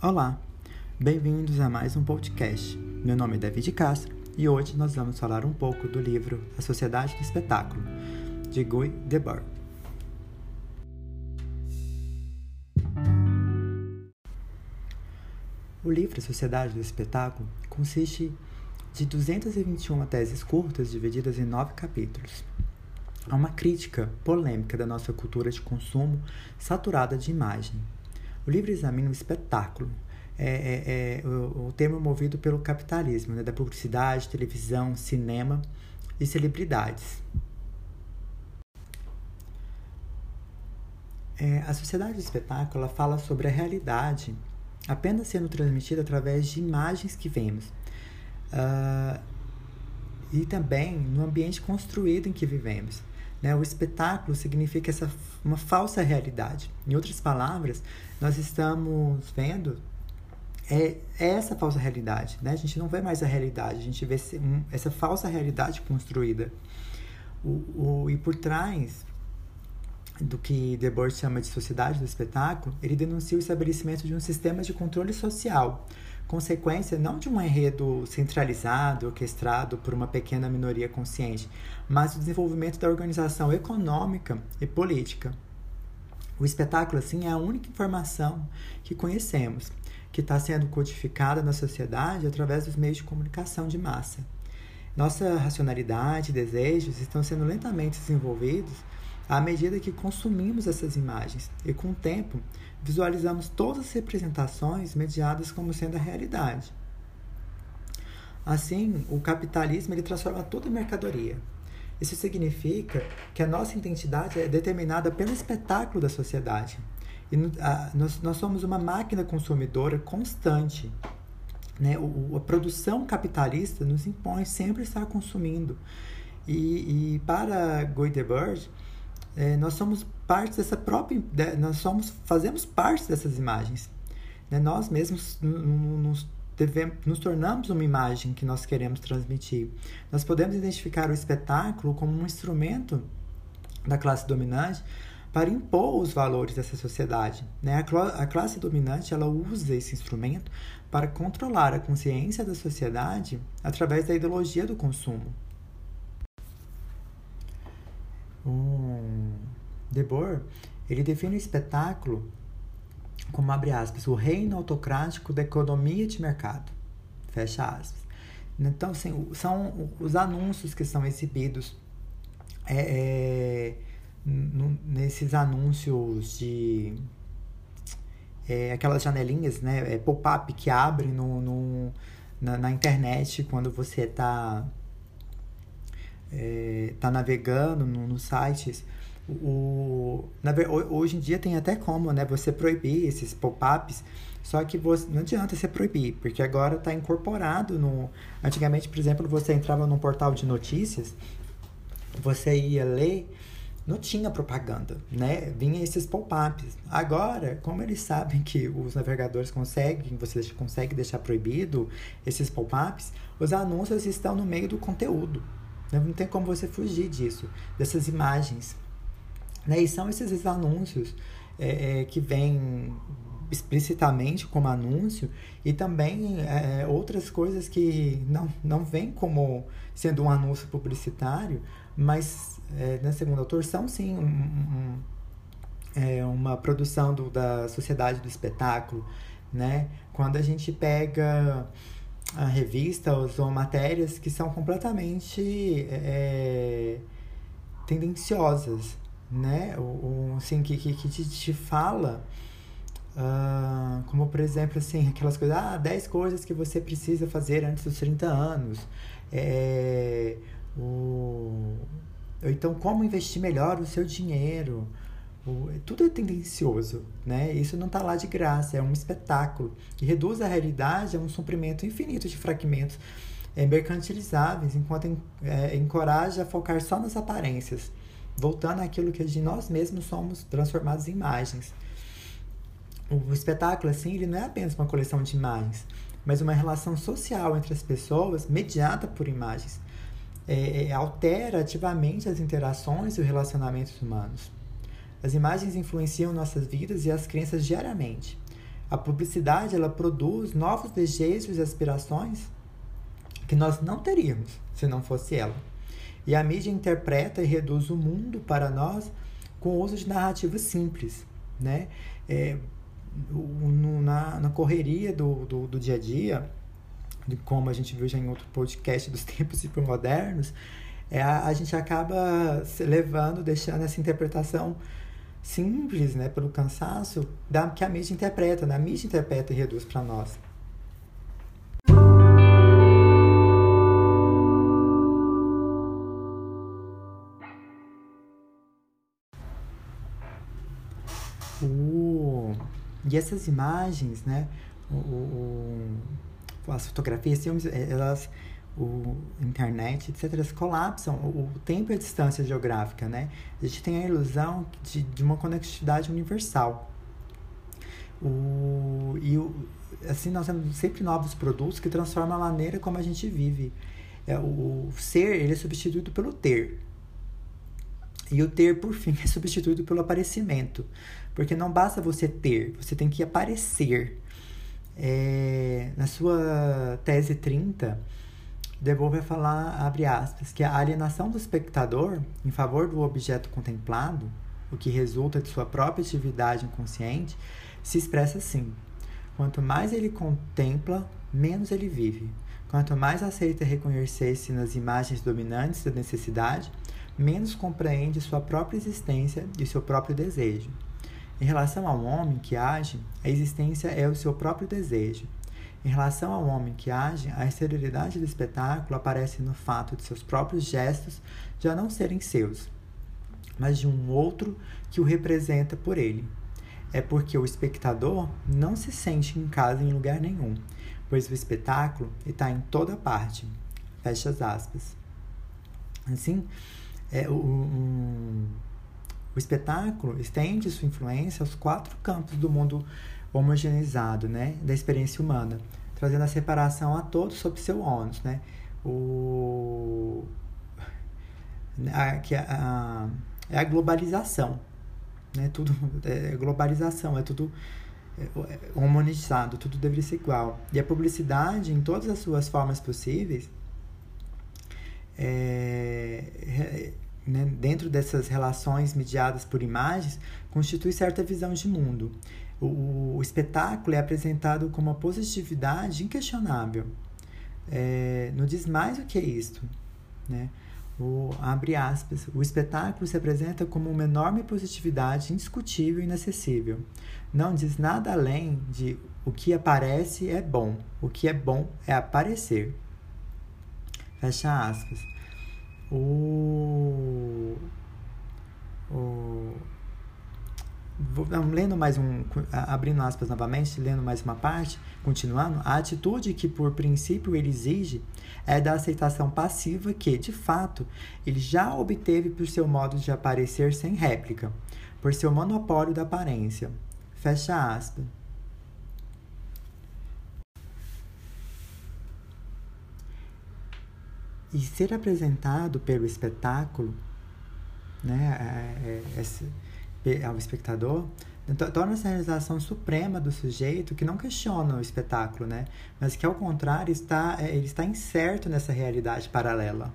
Olá, bem-vindos a mais um podcast. Meu nome é David Castro e hoje nós vamos falar um pouco do livro A Sociedade do Espetáculo, de Guy Debord. O livro A Sociedade do Espetáculo consiste de 221 teses curtas divididas em nove capítulos. Há uma crítica polêmica da nossa cultura de consumo saturada de imagem, o livro examina o espetáculo, é, é, é o, o, termo movido pelo capitalismo, né, da publicidade, televisão, cinema e celebridades. É, a sociedade do espetáculo fala sobre a realidade apenas sendo transmitida através de imagens que vemos. Uh, e também no ambiente construído em que vivemos. Né? O espetáculo significa essa, uma falsa realidade. Em outras palavras, nós estamos vendo é, é essa falsa realidade. Né? A gente não vê mais a realidade, a gente vê essa falsa realidade construída. O, o, e por trás do que Debord chama de sociedade do espetáculo, ele denuncia o estabelecimento de um sistema de controle social, consequência não de um enredo centralizado, orquestrado por uma pequena minoria consciente, mas do desenvolvimento da organização econômica e política. O espetáculo, assim, é a única informação que conhecemos, que está sendo codificada na sociedade através dos meios de comunicação de massa. Nossa racionalidade e desejos estão sendo lentamente desenvolvidos à medida que consumimos essas imagens e, com o tempo, visualizamos todas as representações mediadas como sendo a realidade. Assim, o capitalismo ele transforma em mercadoria. Isso significa que a nossa identidade é determinada pelo espetáculo da sociedade. E a, nós, nós somos uma máquina consumidora constante. Né? O, a produção capitalista nos impõe sempre estar consumindo. E, e para Guy Debord, é, nós somos parte dessa própria, nós somos, fazemos parte dessas imagens. Né? Nós mesmos nos, devemos, nos tornamos uma imagem que nós queremos transmitir. Nós podemos identificar o espetáculo como um instrumento da classe dominante para impor os valores dessa sociedade. Né? A, a classe dominante ela usa esse instrumento para controlar a consciência da sociedade através da ideologia do consumo. Debord, ele define o espetáculo como, abre aspas, o reino autocrático da economia de mercado, fecha aspas. Então, assim, são os anúncios que são exibidos é, é, nesses anúncios de é, aquelas janelinhas, né, é, pop-up que abrem no, no na, na, internet quando você está é, tá navegando no, nos sites, o, na, hoje em dia tem até como né, você proibir esses pop-ups, só que você, não adianta você proibir, porque agora está incorporado no. Antigamente, por exemplo, você entrava num portal de notícias, você ia ler, não tinha propaganda, né? Vinha esses pop-ups. Agora, como eles sabem que os navegadores conseguem, você consegue deixar proibido esses pop-ups, os anúncios estão no meio do conteúdo. Não tem como você fugir disso, dessas imagens. Né? E são esses anúncios é, é, que vêm explicitamente como anúncio e também é, outras coisas que não, não vêm como sendo um anúncio publicitário, mas, é, na segunda autor, são sim um, um, é, uma produção do, da sociedade do espetáculo. Né? Quando a gente pega a revistas ou matérias que são completamente é, tendenciosas, né? O, assim, que, que, que te, te fala, uh, como por exemplo, assim, aquelas coisas, ah, 10 coisas que você precisa fazer antes dos 30 anos. É, o, ou então, como investir melhor o seu dinheiro. Tudo é tendencioso, né? Isso não está lá de graça, é um espetáculo que reduz a realidade a um suprimento infinito de fragmentos é, mercantilizáveis, enquanto é, encoraja a focar só nas aparências, voltando àquilo que de nós mesmos somos transformados em imagens. O espetáculo, assim, ele não é apenas uma coleção de imagens, mas uma relação social entre as pessoas mediada por imagens. É, é altera ativamente as interações e os relacionamentos humanos. As imagens influenciam nossas vidas e as crenças diariamente. A publicidade ela produz novos desejos e aspirações que nós não teríamos se não fosse ela. E a mídia interpreta e reduz o mundo para nós com o uso de narrativas simples, né? É, no, na, na correria do, do, do, dia a dia, como a gente viu já em outro podcast dos tempos hipermodernos, é, a, a gente acaba se levando, deixando essa interpretação simples, né, pelo cansaço, da, que a mídia interpreta, né? a mídia interpreta e reduz para nós. E essas imagens, né, o, o, as fotografias, elas o internet, etc., elas colapsam o, o, tempo e a distância geográfica, né? A gente tem a ilusão de, de uma conectividade universal. O, e o, assim, nós temos sempre novos produtos que transformam a maneira como a gente vive. É, o, o ser, ele é substituído pelo ter. E o ter, por fim, é substituído pelo aparecimento. Porque não basta você ter, você tem que aparecer. É, na sua tese 30, Debord vai falar, abre aspas, que a alienação do espectador em favor do objeto contemplado, o que resulta de sua própria atividade inconsciente, se expressa assim: quanto mais ele contempla, menos ele vive. Quanto mais aceita reconhecer-se nas imagens dominantes da necessidade, menos compreende sua própria existência e seu próprio desejo. Em relação ao homem que age, a existência é o seu próprio desejo em relação ao homem que age, a exterioridade do espetáculo aparece no fato de seus próprios gestos já não serem seus, mas de um outro que o representa por ele. É porque o espectador não se sente em casa em lugar nenhum, pois o espetáculo está em toda parte. Fecha as aspas. Assim, é, o, um, o espetáculo estende sua influência aos quatro campos do mundo homogeneizado, né, da experiência humana, trazendo a separação a todos sob seu ônus, né? O a, que a, é a globalização, né? Tudo é globalização, é tudo é, é homonizado, tudo deveria ser igual. E a publicidade, em todas as suas formas possíveis, é, né, dentro dessas relações mediadas por imagens, constitui certa visão de mundo. O, o espetáculo é apresentado com uma positividade inquestionável. É, não diz mais o que é isto. Né? O, abre aspas, o espetáculo se apresenta como uma enorme positividade indiscutível e inacessível. Não diz nada além de o que aparece é bom, o que é bom é aparecer. Fecha aspas. O, o, lendo mais um, abrindo aspas novamente, lendo mais uma parte, continuando, a atitude que por princípio ele exige é da aceitação passiva que, de fato, ele já obteve por seu modo de aparecer sem réplica, por seu monopólio da aparência. Fecha aspas. E ser apresentado pelo espetáculo, né, é, ao espectador, então, torna-se a realização suprema do sujeito que não questiona o espetáculo, né? Mas que, ao contrário, está, é, ele está incerto nessa realidade paralela.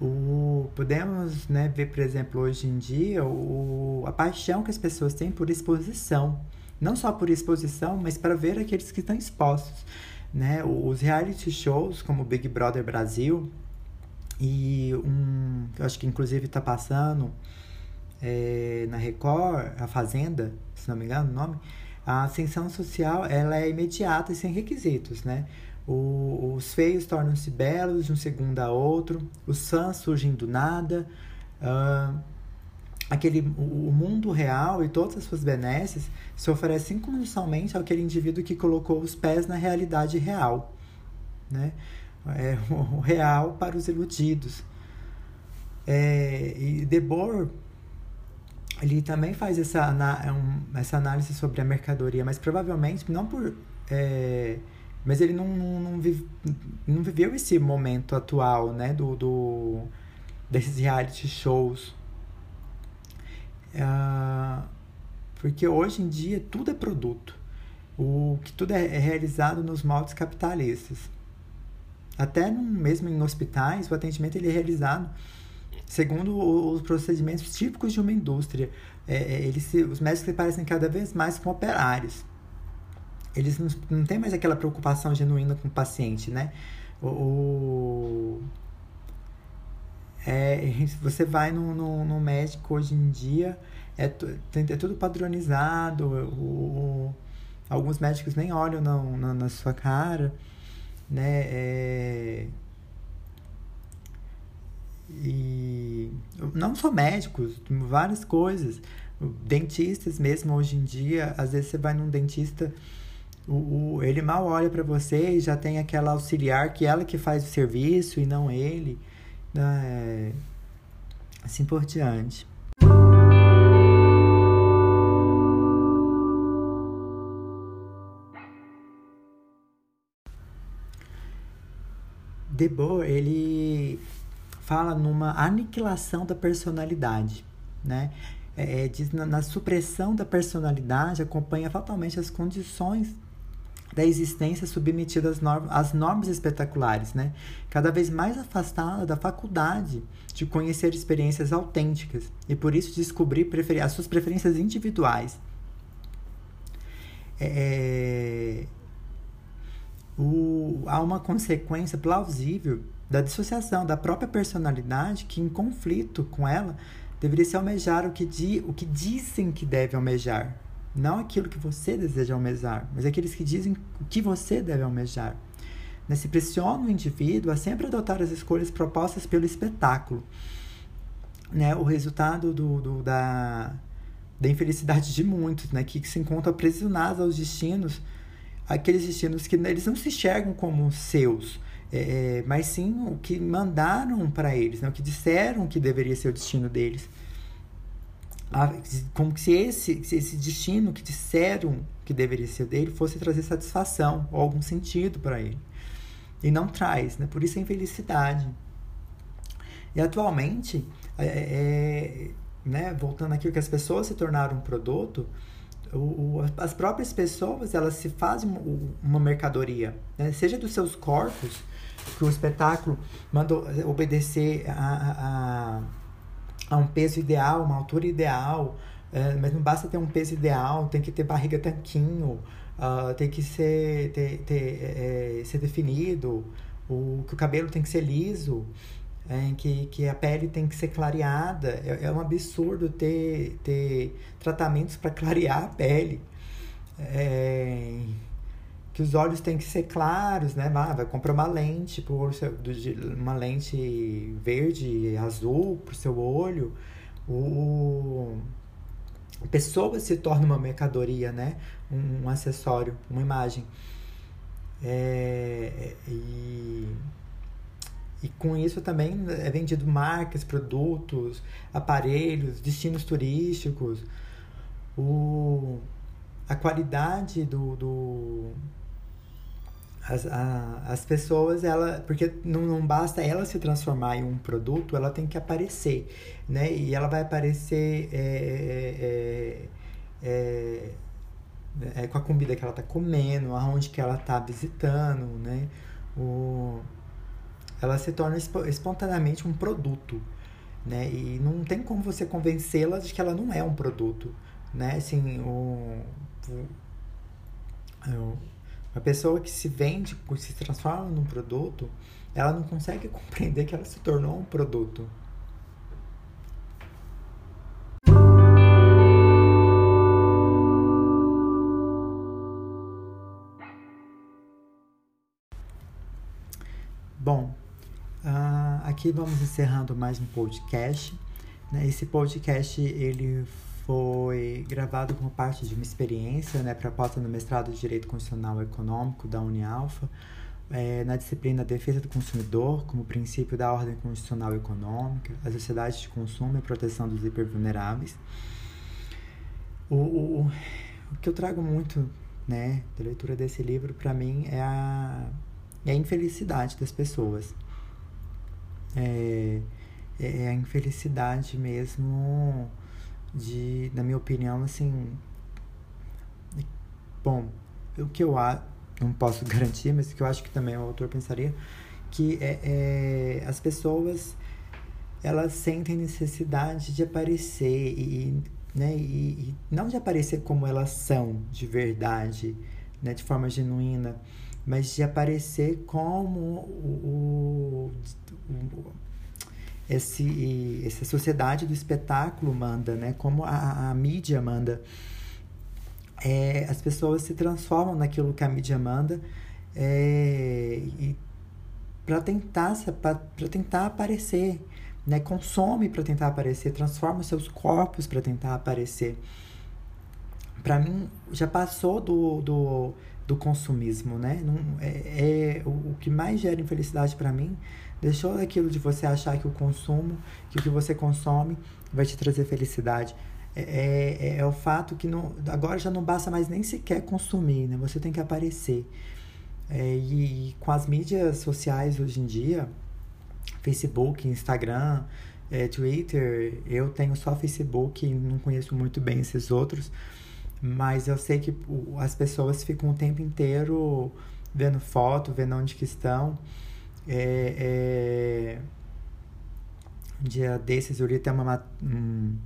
O, podemos né, ver, por exemplo, hoje em dia, o, a paixão que as pessoas têm por exposição. Não só por exposição, mas para ver aqueles que estão expostos. Né? Os reality shows, como Big Brother Brasil, e um, eu acho que inclusive está passando é, na Record, a Fazenda, se não me engano o nome, a ascensão social ela é imediata e sem requisitos, né? O, os feios tornam-se belos de um segundo a outro, os fãs surgem do nada, uh, aquele, o, mundo real e todas as suas benesses se oferecem incondicionalmente àquele indivíduo que colocou os pés na realidade real, né? É o real para os iludidos. É, e Debord ele também faz essa, essa análise sobre a mercadoria, mas provavelmente não por. É, mas ele não, não, não, vive, não, viveu esse momento atual, né? Do, do, desses reality shows. Uh, porque hoje em dia tudo é produto. o que tudo é, é realizado nos moldes capitalistas. Até mesmo em hospitais, o atendimento ele é realizado segundo os procedimentos típicos de uma indústria. É, é eles se, os médicos se parecem cada vez mais com operários. Eles não, não têm mais aquela preocupação genuína com o paciente, né? O é, você vai no, no, no, médico hoje em dia, é, é tudo padronizado, o, alguns médicos nem olham na, na, na sua cara, né? É, e não só médicos, várias coisas. Dentistas mesmo hoje em dia, às vezes você vai num dentista, o, o ele mal olha para você e já tem aquela auxiliar que ela que faz o serviço e não ele. Né? Assim por diante. Debord, ele fala numa aniquilação da personalidade, né? É, é, diz na, na, supressão da personalidade acompanha fatalmente as condições da existência submetida às, normas, às normas espetaculares, né? Cada vez mais afastada da faculdade de conhecer experiências autênticas e por isso descobrir as suas preferências individuais. É, o, há uma consequência plausível da dissociação da própria personalidade que, em conflito com ela, deveria se almejar o que, di, o que dizem que deve almejar. Não aquilo que você deseja almejar, mas aqueles que dizem o que você deve almejar. Né? Se pressiona o indivíduo a sempre adotar as escolhas propostas pelo espetáculo. Né? O resultado do, do da, da infelicidade de muitos, né? que se encontram aprisionados aos destinos, aqueles destinos que eles não se enxergam como seus, é, é, mas sim o que mandaram para eles, né? o que disseram que deveria ser o destino deles. Como se esse, se esse destino que disseram que deveria ser dele fosse trazer satisfação ou algum sentido para ele. E não traz, né? por isso a infelicidade. E atualmente, é, é, né, voltando aqui, que as pessoas se tornaram um produto, o, o, as próprias pessoas elas se fazem uma mercadoria, né? seja dos seus corpos, que o espetáculo manda obedecer a, a, a um peso ideal, uma altura ideal, é, mas não basta ter um peso ideal, tem que ter barriga tanquinho, uh, tem que ser, ter, ter, é, é, ser definido, o, que o cabelo tem que ser liso, é, que, que a pele tem que ser clareada. É, é um absurdo ter, ter tratamentos para clarear a pele. É, que os olhos têm que ser claros, né? Ah, vai comprar uma lente, pro, uma lente verde, azul para o seu olho. O, pessoa se torna uma mercadoria, né? Um, um acessório, uma imagem. É, e, e com isso também é vendido marcas, produtos, aparelhos, destinos turísticos. O, a qualidade do, do as, a, as pessoas, ela, porque não, não basta ela se transformar em um produto, ela tem que aparecer, né? E ela vai aparecer é, é, é, é, com a comida que ela está comendo, aonde que ela está visitando, né? O, ela se torna espontaneamente um produto, né? E não tem como você convencê-la de que ela não é um produto, né? Assim, o, o uma pessoa que se vende, se transforma num produto, ela não consegue compreender que ela se tornou um produto. Bom, uh, aqui vamos encerrando mais um podcast. Né? Esse podcast ele foi gravado como parte de uma experiência né, proposta no mestrado de Direito Constitucional Econômico da Unialfa, é, na disciplina Defesa do Consumidor, como princípio da ordem constitucional econômica, a sociedade de consumo e proteção dos hipervulneráveis. O, o, o que eu trago muito né, da leitura desse livro, para mim, é a, é a infelicidade das pessoas. É, é a infelicidade mesmo de, na minha opinião, assim. Bom, o que eu não posso garantir, mas o que eu acho que também o autor pensaria, que é, é as pessoas elas sentem necessidade de aparecer e, né, e, e, não de aparecer como elas são de verdade, né, de forma genuína, mas de aparecer como o, o, o esse, essa sociedade do espetáculo manda, né, como a, a mídia manda. É, as pessoas se transformam naquilo que a mídia manda é, para tentar para tentar aparecer né, consome para tentar aparecer, transforma seus corpos para tentar aparecer. Para mim, já passou do, do, do consumismo, né? Não, é, é o, o, que mais gera infelicidade para mim. Deixou daquilo de você achar que o consumo, que o que você consome vai te trazer felicidade. É, é, é o fato que não, agora já não basta mais nem sequer consumir, né? Você tem que aparecer. É, e, e com as mídias sociais hoje em dia, Facebook, Instagram, é, Twitter. Eu tenho só Facebook, não conheço muito bem esses outros, mas eu sei que as pessoas ficam o tempo inteiro vendo foto, vendo onde que estão. É, é... Um dia desses eu li até uma, um,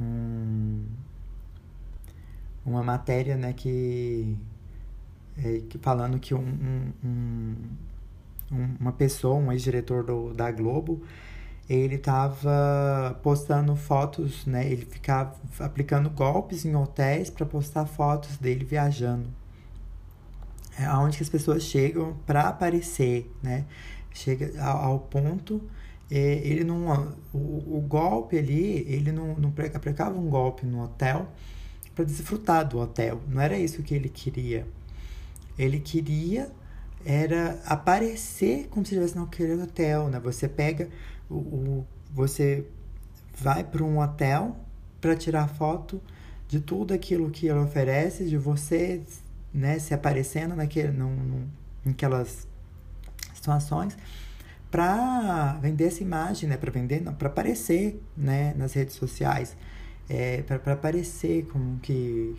um, uma matéria né, que, é, que falando que um, um uma pessoa, um ex-diretor da Globo, ele estava postando fotos, né? Ele ficava aplicando golpes em hotéis para postar fotos dele viajando. É aonde que as pessoas chegam para aparecer, né? Chega ao, ponto é, ele não o, o, golpe ali, ele não, não aplicava um golpe no hotel para desfrutar do hotel. Não era isso que ele queria. Ele queria era aparecer como se estivesse naquele hotel, né? Você pega o, o você vai para um hotel para tirar foto de tudo aquilo que ele oferece, de você, né, se aparecendo naquele, num, num, naquelas situações para vender essa imagem, né, para vender, para aparecer, né, nas redes sociais, é, para aparecer como que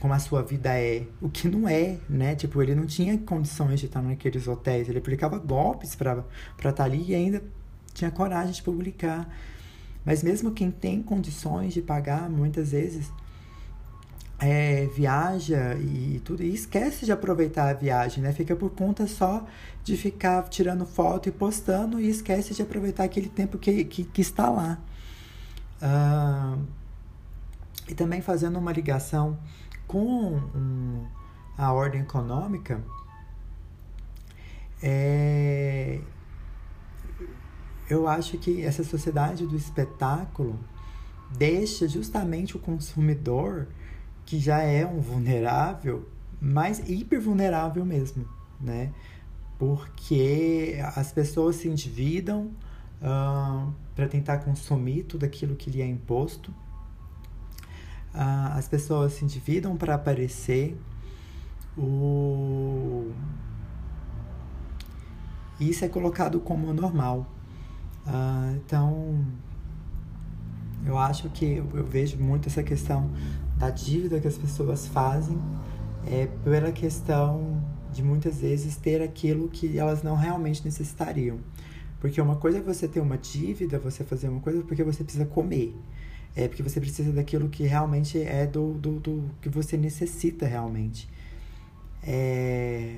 como a sua vida é, o que não é, né? Tipo, ele não tinha condições de estar naqueles hotéis, ele aplicava golpes para estar tá ali e ainda tinha coragem de publicar. Mas mesmo quem tem condições de pagar, muitas vezes é, viaja e tudo, e esquece de aproveitar a viagem, né? Fica por conta só de ficar tirando foto e postando e esquece de aproveitar aquele tempo que, que, que está lá. Uh, e também fazendo uma ligação com um, a ordem econômica, é, eu acho que essa sociedade do espetáculo deixa justamente o consumidor, que já é um vulnerável, mais hiper vulnerável mesmo, né? Porque as pessoas se endividam uh, para tentar consumir tudo aquilo que lhe é imposto ah, as pessoas se endividam para aparecer. O... Isso é colocado como normal. Ah, então, eu acho que eu, eu vejo muito essa questão da dívida que as pessoas fazem é pela questão de muitas vezes ter aquilo que elas não realmente necessitariam. Porque uma coisa é você ter uma dívida, você fazer uma coisa porque você precisa comer. É porque você precisa daquilo que realmente é do, do, do que você necessita realmente. É,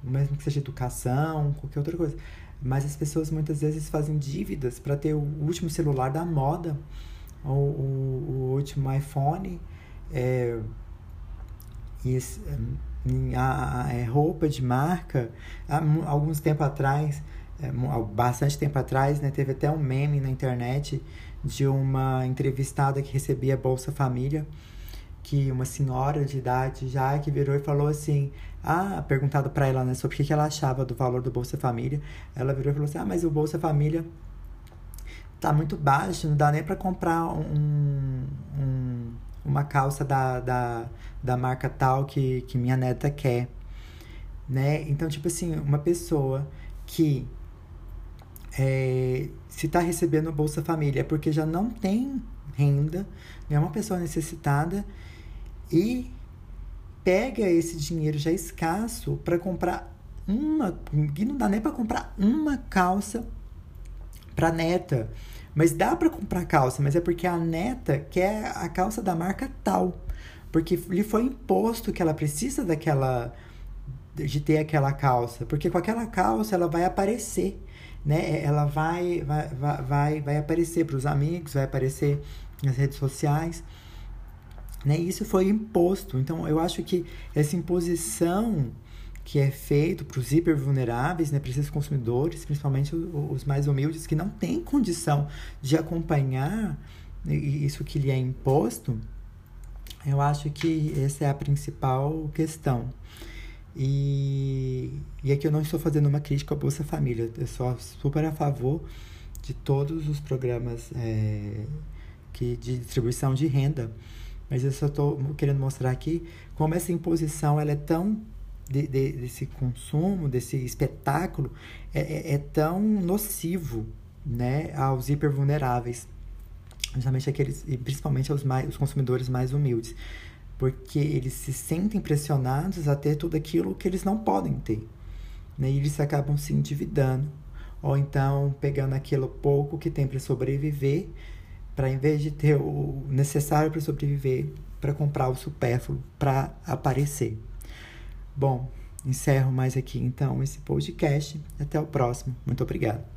mesmo que seja educação, qualquer outra coisa. Mas as pessoas muitas vezes fazem dívidas para ter o último celular da moda, o, o, o último iPhone, é, e, a, a, é, roupa de marca. Há alguns tempo atrás, é, bastante tempo atrás, né, teve até um meme na internet de uma entrevistada que recebia Bolsa Família, que uma senhora de idade já que virou e falou assim, ah, perguntado para ela, né, sobre o que ela achava do valor do Bolsa Família, ela virou e falou assim, ah, mas o Bolsa Família tá muito baixo, não dá nem para comprar um, uma calça da, da, da marca tal que, que minha neta quer, né? Então, tipo assim, uma pessoa que é, se está recebendo Bolsa Família é porque já não tem renda, é uma pessoa necessitada e pega esse dinheiro já escasso para comprar uma, que não dá nem para comprar uma calça para neta. Mas dá para comprar calça, mas é porque a neta quer a calça da marca tal. Porque lhe foi imposto que ela precisa daquela de ter aquela calça, porque com aquela calça ela vai aparecer, né? Ela vai vai vai vai aparecer para os amigos, vai aparecer nas redes sociais. Né? Isso foi imposto. Então, eu acho que essa imposição que é feito para os hipervulneráveis, né, para esses consumidores, principalmente os mais humildes, que não têm condição de acompanhar isso que lhe é imposto, eu acho que essa é a principal questão. E, e aqui eu não estou fazendo uma crítica à Bolsa Família, eu sou super a favor de todos os programas é, que, de distribuição de renda mas eu só estou querendo mostrar aqui como essa imposição ela é tão de, de, desse consumo, desse espetáculo, é, é, é, tão nocivo né, aos hipervulneráveis, justamente aqueles, e principalmente aos mais, os consumidores mais humildes, porque eles se sentem pressionados a ter tudo aquilo que eles não podem ter, né, e eles acabam se endividando, ou então pegando aquilo pouco que tem para sobreviver para em vez de ter o necessário para sobreviver, para comprar o supérfluo para aparecer. Bom, encerro mais aqui então esse podcast. Até o próximo. Muito obrigado.